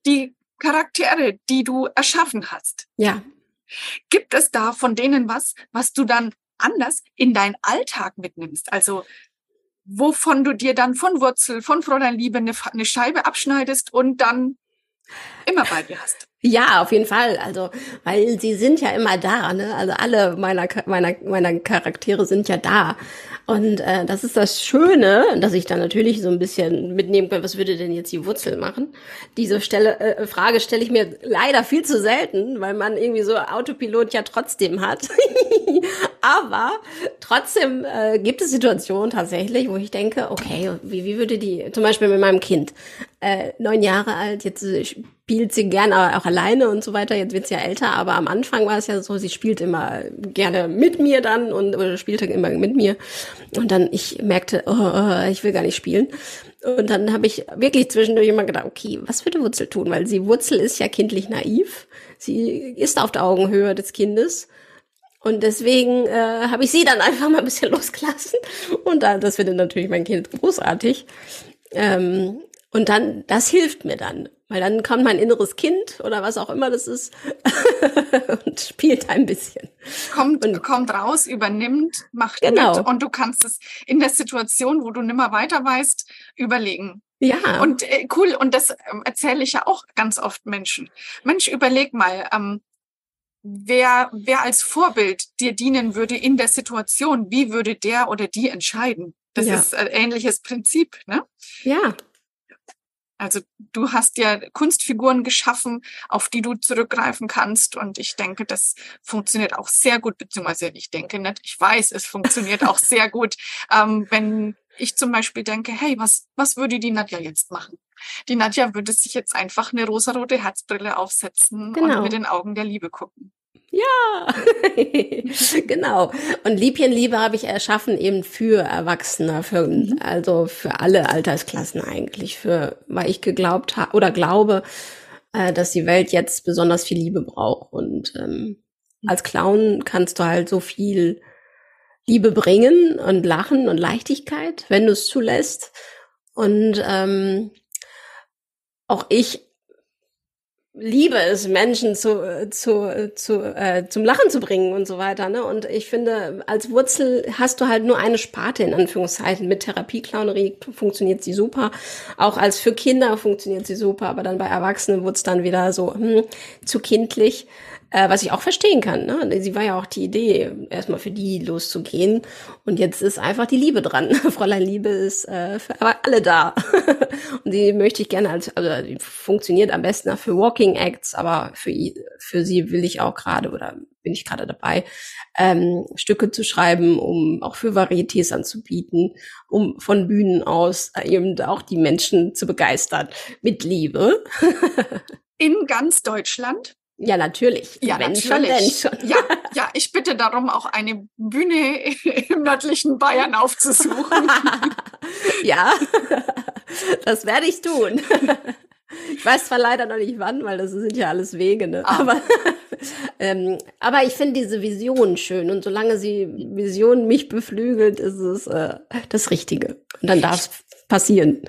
die Charaktere, die du erschaffen hast. Ja. Gibt es da von denen was, was du dann anders in deinen Alltag mitnimmst. Also wovon du dir dann von Wurzel, von Fräulein Liebe eine, eine Scheibe abschneidest und dann immer bei dir hast. Ja, auf jeden Fall. Also, weil sie sind ja immer da, ne? Also alle meiner meiner meiner Charaktere sind ja da. Und äh, das ist das Schöne, dass ich dann natürlich so ein bisschen mitnehmen kann, was würde denn jetzt die Wurzel machen? Diese Stelle, äh, Frage stelle ich mir leider viel zu selten, weil man irgendwie so Autopilot ja trotzdem hat. Aber trotzdem äh, gibt es Situationen tatsächlich, wo ich denke, okay, wie, wie würde die, zum Beispiel mit meinem Kind, äh, neun Jahre alt, jetzt spielt sie gerne auch alleine und so weiter. Jetzt wird sie ja älter, aber am Anfang war es ja so, sie spielt immer gerne mit mir dann und oder spielte immer mit mir. Und dann ich merkte, oh, oh, ich will gar nicht spielen. Und dann habe ich wirklich zwischendurch immer gedacht, okay, was würde Wurzel tun? Weil sie Wurzel ist ja kindlich naiv. Sie ist auf der Augenhöhe des Kindes. Und deswegen äh, habe ich sie dann einfach mal ein bisschen losgelassen. Und dann, das findet natürlich mein Kind großartig. Ähm, und dann, das hilft mir dann. Weil dann kommt mein inneres Kind oder was auch immer das ist und spielt ein bisschen. Kommt, und, kommt raus, übernimmt, macht genau. mit und du kannst es in der Situation, wo du nimmer weiter weißt, überlegen. Ja. Und äh, cool, und das ähm, erzähle ich ja auch ganz oft Menschen. Mensch, überleg mal, ähm, wer, wer als Vorbild dir dienen würde in der Situation, wie würde der oder die entscheiden? Das ja. ist ein ähnliches Prinzip, ne? Ja. Also du hast ja Kunstfiguren geschaffen, auf die du zurückgreifen kannst. Und ich denke, das funktioniert auch sehr gut, beziehungsweise ich denke nicht, ich weiß, es funktioniert auch sehr gut, ähm, wenn ich zum Beispiel denke, hey, was, was würde die Nadja jetzt machen? Die Nadja würde sich jetzt einfach eine rosarote Herzbrille aufsetzen genau. und mit den Augen der Liebe gucken. Ja, genau. Und Lieblienliebe habe ich erschaffen eben für Erwachsene, für, mhm. also für alle Altersklassen eigentlich, für, weil ich geglaubt habe oder glaube, äh, dass die Welt jetzt besonders viel Liebe braucht. Und ähm, mhm. als Clown kannst du halt so viel Liebe bringen und Lachen und Leichtigkeit, wenn du es zulässt. Und ähm, auch ich liebe es, Menschen zu, zu, zu, äh, zum Lachen zu bringen und so weiter. Ne? Und ich finde, als Wurzel hast du halt nur eine Sparte in Anführungszeichen. Mit Therapieklaunerie funktioniert sie super. Auch als für Kinder funktioniert sie super, aber dann bei Erwachsenen wurde es dann wieder so hm, zu kindlich. Äh, was ich auch verstehen kann. Ne? Sie war ja auch die Idee, erstmal für die loszugehen. Und jetzt ist einfach die Liebe dran. Fräulein Liebe ist äh, für alle da. und die möchte ich gerne als, also die funktioniert am besten für Walking Acts, aber für, für sie will ich auch gerade oder bin ich gerade dabei, ähm, Stücke zu schreiben, um auch für Varietés anzubieten, um von Bühnen aus eben auch die Menschen zu begeistern mit Liebe. In ganz Deutschland? Ja, natürlich. Ja, Wenn natürlich. Schon, schon. Ja, ja, ich bitte darum, auch eine Bühne im nördlichen Bayern aufzusuchen. ja, das werde ich tun. Ich weiß zwar leider noch nicht wann, weil das sind ja alles Wege, ne? Ah. Aber, ähm, aber ich finde diese Vision schön und solange sie Vision mich beflügelt, ist es äh, das Richtige. Und dann darf es passieren.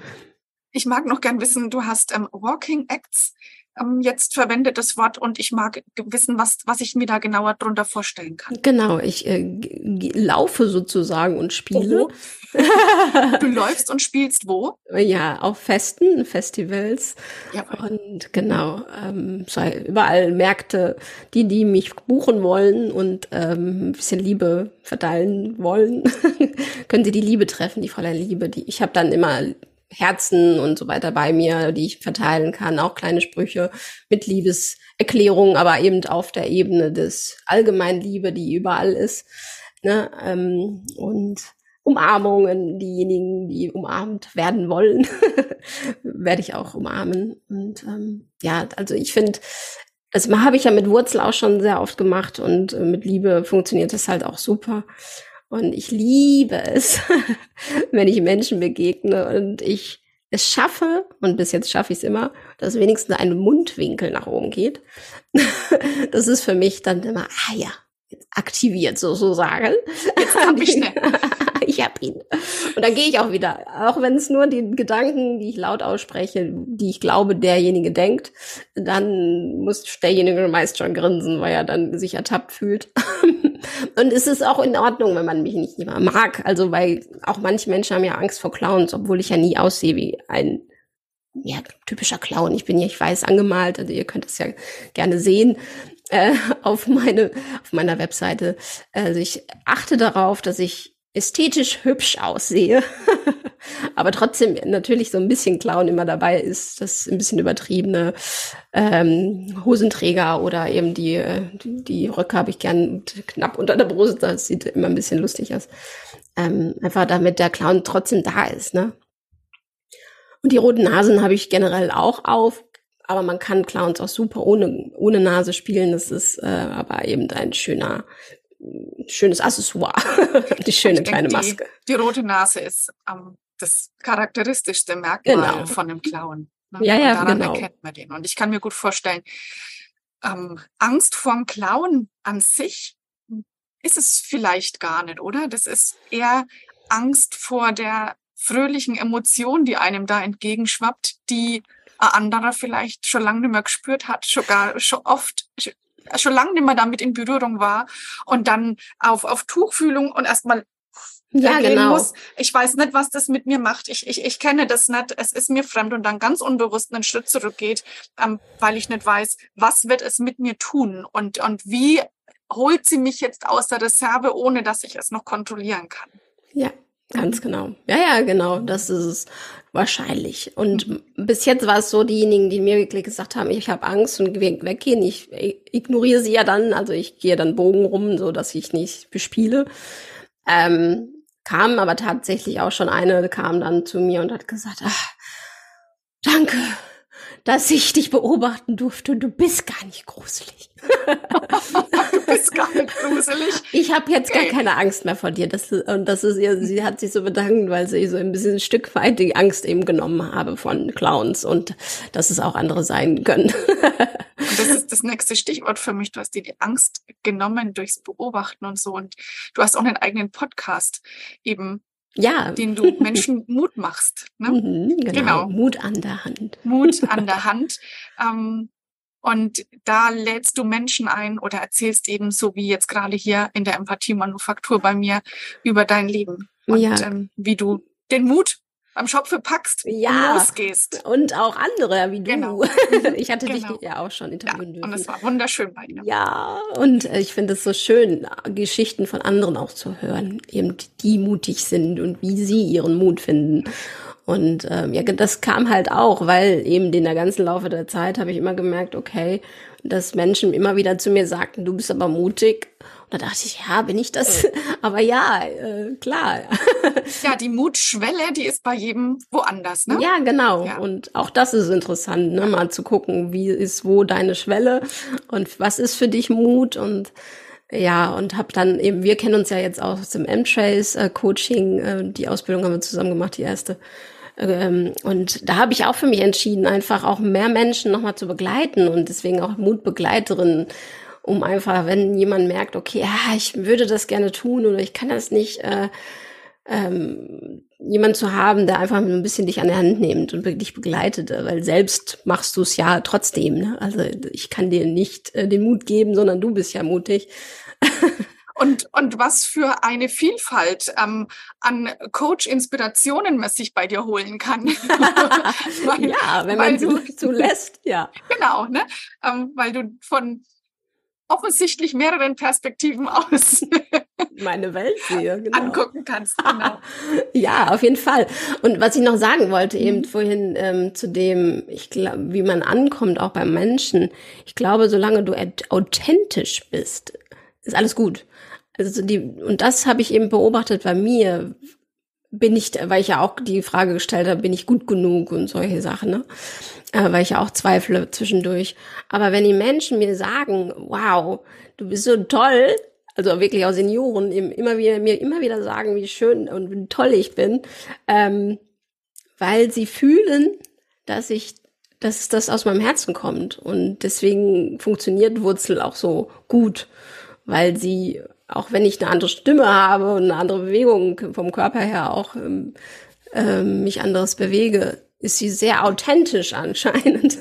Ich mag noch gern wissen, du hast ähm, Walking Acts ähm, jetzt verwendet das Wort und ich mag wissen, was, was ich mir da genauer drunter vorstellen kann. Genau, ich äh, laufe sozusagen und spiele. du läufst und spielst wo? Ja, auf Festen, Festivals. Ja. Und genau, ähm, überall Märkte, die, die mich buchen wollen und ähm, ein bisschen Liebe verteilen wollen, können sie die Liebe treffen, die Fräulein Liebe. Die, ich habe dann immer Herzen und so weiter bei mir, die ich verteilen kann, auch kleine Sprüche mit Liebeserklärungen, aber eben auf der Ebene des allgemeinen Liebe, die überall ist. Ne? Ähm, und Umarmungen, diejenigen, die umarmt werden wollen, werde ich auch umarmen. Und ähm, ja, also ich finde, das habe ich ja mit Wurzel auch schon sehr oft gemacht und äh, mit Liebe funktioniert das halt auch super. Und ich liebe es, wenn ich Menschen begegne und ich es schaffe, und bis jetzt schaffe ich es immer, dass wenigstens ein Mundwinkel nach oben geht. das ist für mich dann immer, ah ja, aktiviert sozusagen. Jetzt hab ich ne. ich hab ihn. Und dann gehe ich auch wieder, auch wenn es nur die Gedanken, die ich laut ausspreche, die ich glaube, derjenige denkt, dann muss derjenige meist schon grinsen, weil er dann sich ertappt fühlt. Und es ist auch in Ordnung, wenn man mich nicht mehr mag. Also, weil auch manche Menschen haben ja Angst vor Clowns, obwohl ich ja nie aussehe wie ein ja, typischer Clown. Ich bin ja, ich weiß, angemalt, also ihr könnt es ja gerne sehen äh, auf, meine, auf meiner Webseite. Also ich achte darauf, dass ich ästhetisch hübsch aussehe, aber trotzdem natürlich so ein bisschen Clown immer dabei ist, das ein bisschen übertriebene ähm, Hosenträger oder eben die, äh, die, die Röcke habe ich gern knapp unter der Brust, das sieht immer ein bisschen lustig aus. Ähm, einfach damit der Clown trotzdem da ist, ne? Und die roten Nasen habe ich generell auch auf, aber man kann Clowns auch super ohne, ohne Nase spielen. Das ist äh, aber eben ein schöner, schönes Accessoire. die schöne ich kleine denke, Maske. Die, die, rote Nase ist ähm, das charakteristischste Merkmal genau. von einem Clown. Ne? Ja, ja, daran genau. erkennt man den. Und ich kann mir gut vorstellen, ähm, Angst vorm Clown an sich ist es vielleicht gar nicht, oder? Das ist eher Angst vor der fröhlichen Emotion, die einem da entgegenschwappt, die ein anderer vielleicht schon lange nicht mehr gespürt hat, schon gar, schon oft, schon lange nicht mehr damit in Berührung war und dann auf, auf Tuchfühlung und erstmal ja, genau. muss. Ich weiß nicht, was das mit mir macht. Ich, ich, ich kenne das nicht. Es ist mir fremd und dann ganz unbewusst einen Schritt zurückgeht, ähm, weil ich nicht weiß, was wird es mit mir tun und, und wie holt sie mich jetzt aus der Reserve, ohne dass ich es noch kontrollieren kann. Ja, Ganz genau. Ja, ja, genau. Das ist es wahrscheinlich. Und mhm. bis jetzt war es so, diejenigen, die mir wirklich gesagt haben, ich habe Angst und weggehen, ich ignoriere sie ja dann, also ich gehe dann Bogen rum, so dass ich nicht bespiele. Ähm, kam aber tatsächlich auch schon eine, kam dann zu mir und hat gesagt, ach, danke, dass ich dich beobachten durfte und du bist gar nicht gruselig. du bist gar nicht gruselig. Ich habe jetzt gar keine Angst mehr vor dir. Das, und das ist ihr, sie hat sich so bedankt, weil sie so ein bisschen ein Stück weit die Angst eben genommen habe von Clowns und dass es auch andere sein können. und das ist das nächste Stichwort für mich. Du hast dir die Angst genommen durchs Beobachten und so. Und du hast auch einen eigenen Podcast eben ja. den du Menschen Mut machst. Ne? Mhm, genau. genau. Mut an der Hand. Mut an der Hand. Ähm, und da lädst du Menschen ein oder erzählst eben so wie jetzt gerade hier in der Empathie-Manufaktur bei mir über dein Leben und ja. ähm, wie du den Mut am Schopfe packst ja. und losgehst. Und auch andere wie du. Genau. Ich hatte genau. dich ja auch schon interviewen ja, Und es war wunderschön bei dir. Ja, und äh, ich finde es so schön, Geschichten von anderen auch zu hören, eben die mutig sind und wie sie ihren Mut finden. Und ähm, ja, das kam halt auch, weil eben in der ganzen Laufe der Zeit habe ich immer gemerkt, okay, dass Menschen immer wieder zu mir sagten, du bist aber mutig. Da dachte ich, ja, bin ich das? aber ja, äh, klar. ja, die Mutschwelle, die ist bei jedem woanders, ne? Ja, genau. Ja. Und auch das ist interessant, ne? mal zu gucken, wie ist wo deine Schwelle und was ist für dich Mut und ja, und habe dann eben, wir kennen uns ja jetzt auch aus dem M-Trace äh, Coaching, äh, die Ausbildung haben wir zusammen gemacht, die erste. Ähm, und da habe ich auch für mich entschieden, einfach auch mehr Menschen nochmal zu begleiten und deswegen auch Mutbegleiterin, um einfach, wenn jemand merkt, okay, ja, ich würde das gerne tun oder ich kann das nicht, äh, ähm, jemand zu haben, der einfach ein bisschen dich an der Hand nimmt und dich begleitet, weil selbst machst du es ja trotzdem. Ne? Also ich kann dir nicht äh, den Mut geben, sondern du bist ja mutig. Und, und was für eine Vielfalt ähm, an Coach-Inspirationen man sich bei dir holen kann. weil, ja, wenn man du zulässt, ja. Genau, ne? Ähm, weil du von offensichtlich mehreren Perspektiven aus meine Welt sehe, genau. angucken kannst. Genau. ja, auf jeden Fall. Und was ich noch sagen wollte, eben mhm. vorhin ähm, zu dem, ich glaube, wie man ankommt, auch beim Menschen. Ich glaube, solange du authentisch bist, ist alles gut. Also die, und das habe ich eben beobachtet bei mir. Bin ich, weil ich ja auch die Frage gestellt habe, bin ich gut genug und solche Sachen, ne? Äh, weil ich ja auch zweifle zwischendurch. Aber wenn die Menschen mir sagen, wow, du bist so toll, also wirklich auch Senioren immer wieder, mir immer wieder sagen, wie schön und wie toll ich bin, ähm, weil sie fühlen, dass ich, dass das aus meinem Herzen kommt. Und deswegen funktioniert Wurzel auch so gut, weil sie auch wenn ich eine andere Stimme habe und eine andere Bewegung vom Körper her auch ähm, äh, mich anderes bewege, ist sie sehr authentisch anscheinend.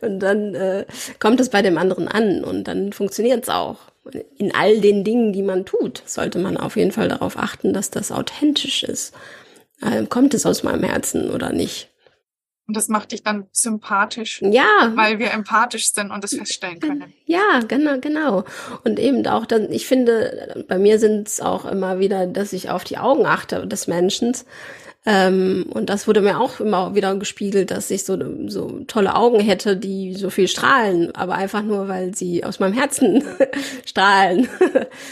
und dann äh, kommt es bei dem anderen an und dann funktioniert es auch. In all den Dingen, die man tut, sollte man auf jeden Fall darauf achten, dass das authentisch ist. Äh, kommt es aus meinem Herzen oder nicht? Und das macht dich dann sympathisch. Ja. Weil wir empathisch sind und das feststellen können. Ja, genau, genau. Und eben auch dann, ich finde, bei mir sind es auch immer wieder, dass ich auf die Augen achte des Menschen. Ähm, und das wurde mir auch immer wieder gespiegelt, dass ich so, so tolle Augen hätte, die so viel strahlen, aber einfach nur, weil sie aus meinem Herzen strahlen.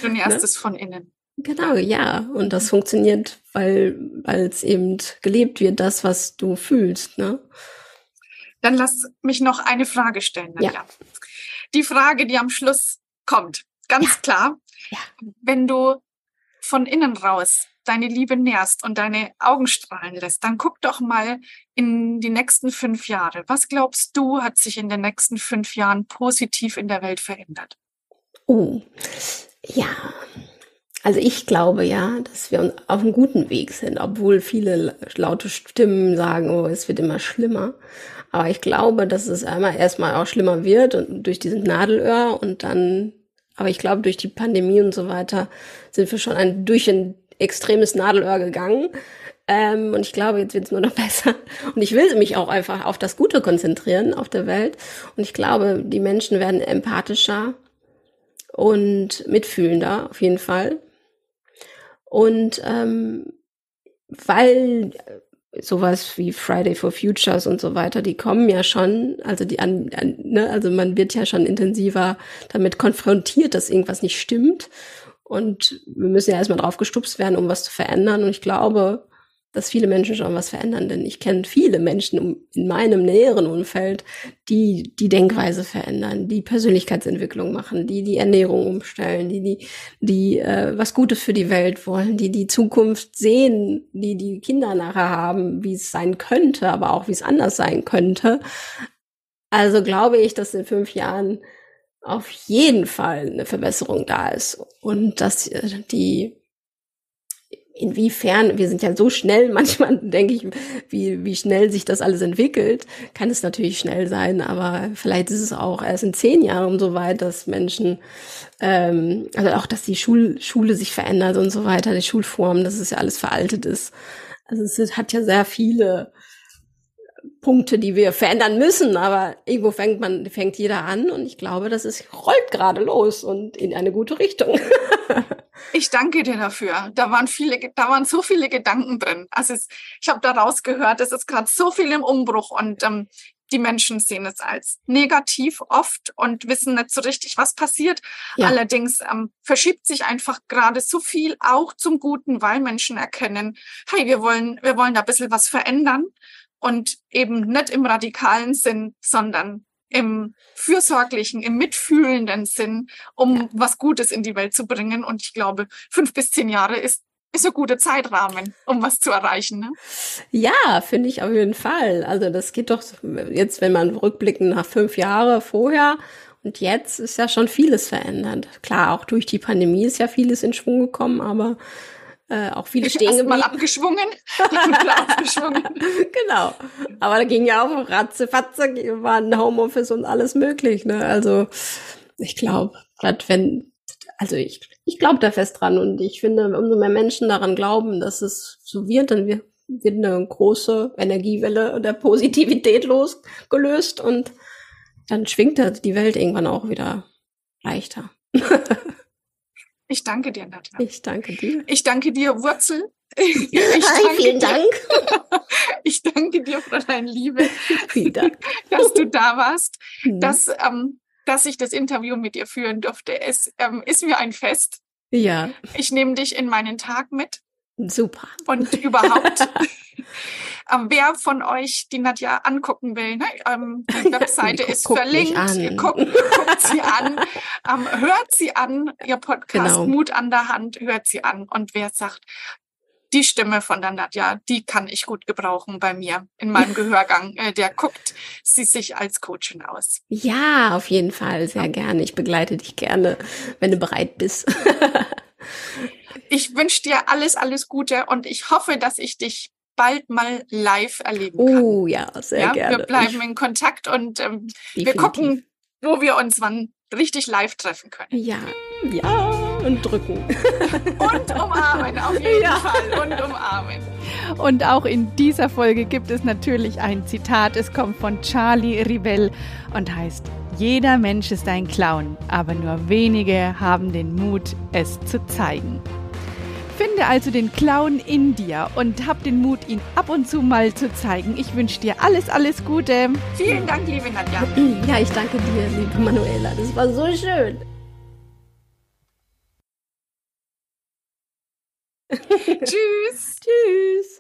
Du nährst ne? es von innen. Genau, ja. Und das funktioniert, weil es eben gelebt wird, das, was du fühlst. Ne? Dann lass mich noch eine Frage stellen. Nadja. Ja. Die Frage, die am Schluss kommt, ganz ja. klar. Ja. Wenn du von innen raus deine Liebe nährst und deine Augen strahlen lässt, dann guck doch mal in die nächsten fünf Jahre. Was glaubst du, hat sich in den nächsten fünf Jahren positiv in der Welt verändert? Oh, ja. Also ich glaube ja, dass wir auf einem guten Weg sind, obwohl viele laute Stimmen sagen, oh, es wird immer schlimmer. Aber ich glaube, dass es einmal erstmal auch schlimmer wird und durch diesen Nadelöhr und dann, aber ich glaube, durch die Pandemie und so weiter sind wir schon ein, durch ein extremes Nadelöhr gegangen. Ähm, und ich glaube, jetzt wird es nur noch besser. Und ich will mich auch einfach auf das Gute konzentrieren auf der Welt. Und ich glaube, die Menschen werden empathischer und mitfühlender auf jeden Fall. Und ähm, weil sowas wie Friday for Futures und so weiter, die kommen ja schon, also die an, an ne, also man wird ja schon intensiver damit konfrontiert, dass irgendwas nicht stimmt. Und wir müssen ja erstmal drauf gestupst werden, um was zu verändern. Und ich glaube, dass viele Menschen schon was verändern, denn ich kenne viele Menschen in meinem näheren Umfeld, die die Denkweise verändern, die Persönlichkeitsentwicklung machen, die die Ernährung umstellen, die die die äh, was Gutes für die Welt wollen, die die Zukunft sehen, die die Kinder nachher haben, wie es sein könnte, aber auch wie es anders sein könnte. Also glaube ich, dass in fünf Jahren auf jeden Fall eine Verbesserung da ist und dass äh, die inwiefern, wir sind ja so schnell, manchmal denke ich, wie, wie schnell sich das alles entwickelt, kann es natürlich schnell sein, aber vielleicht ist es auch erst in zehn Jahren so weit, dass Menschen, ähm, also auch, dass die Schul Schule sich verändert und so weiter, die Schulform, dass es ja alles veraltet ist. Also es hat ja sehr viele Punkte, die wir verändern müssen, aber irgendwo fängt man, fängt jeder an und ich glaube, das ist, rollt gerade los und in eine gute Richtung. ich danke dir dafür. Da waren viele, da waren so viele Gedanken drin. Also es, ich habe daraus gehört, es ist gerade so viel im Umbruch und ähm, die Menschen sehen es als negativ oft und wissen nicht so richtig, was passiert. Ja. Allerdings ähm, verschiebt sich einfach gerade so viel auch zum Guten, weil Menschen erkennen, hey, wir wollen, wir wollen da ein bisschen was verändern und eben nicht im radikalen Sinn, sondern im fürsorglichen, im mitfühlenden Sinn, um ja. was Gutes in die Welt zu bringen. Und ich glaube, fünf bis zehn Jahre ist ist ein guter Zeitrahmen, um was zu erreichen. Ne? Ja, finde ich auf jeden Fall. Also das geht doch jetzt, wenn man rückblicken nach fünf Jahre vorher und jetzt ist ja schon vieles verändert. Klar, auch durch die Pandemie ist ja vieles in Schwung gekommen, aber äh, auch viele stehen geblieben. mal abgeschwungen, abgeschwungen. genau. Aber da ging ja auch ratze, fatze, war ein Homeoffice und alles möglich. Ne? Also ich glaube, gerade wenn, also ich, ich glaube da fest dran und ich finde, umso mehr Menschen daran glauben, dass es so wird, dann wird, wird eine große Energiewelle der Positivität losgelöst und dann schwingt die Welt irgendwann auch wieder leichter. Ich danke dir, Nadja. Ich danke dir. Ich danke dir, Wurzel. Ich Hi, vielen dir. Dank. Ich danke dir, Fräulein Liebe, vielen Dank. dass du da warst, mhm. dass, ähm, dass ich das Interview mit dir führen durfte. Es ähm, ist mir ein Fest. Ja. Ich nehme dich in meinen Tag mit. Super. Und überhaupt, wer von euch die Nadja angucken will, ne? ähm, die Webseite ist guck verlinkt. Guckt, guckt sie an, ähm, hört sie an, ihr Podcast genau. Mut an der Hand, hört sie an. Und wer sagt, die Stimme von der Nadja, die kann ich gut gebrauchen bei mir in meinem Gehörgang. Äh, der guckt sie sich als Coachin aus. Ja, auf jeden Fall, sehr gerne. Ich begleite dich gerne, wenn du bereit bist. Ich wünsche dir alles, alles Gute und ich hoffe, dass ich dich bald mal live erleben kann. Oh ja, sehr ja, gerne. Wir bleiben in Kontakt und ähm, wir gucken, wo wir uns wann richtig live treffen können. Ja, Ja, und drücken. Und umarmen, auf jeden ja. Fall. Und umarmen. Und auch in dieser Folge gibt es natürlich ein Zitat. Es kommt von Charlie Rivell und heißt, jeder Mensch ist ein Clown, aber nur wenige haben den Mut, es zu zeigen. Finde also den Clown in dir und hab den Mut, ihn ab und zu mal zu zeigen. Ich wünsche dir alles, alles Gute. Vielen Dank, liebe Nadja. Ja, ich danke dir, liebe Manuela. Das war so schön. Tschüss. Tschüss.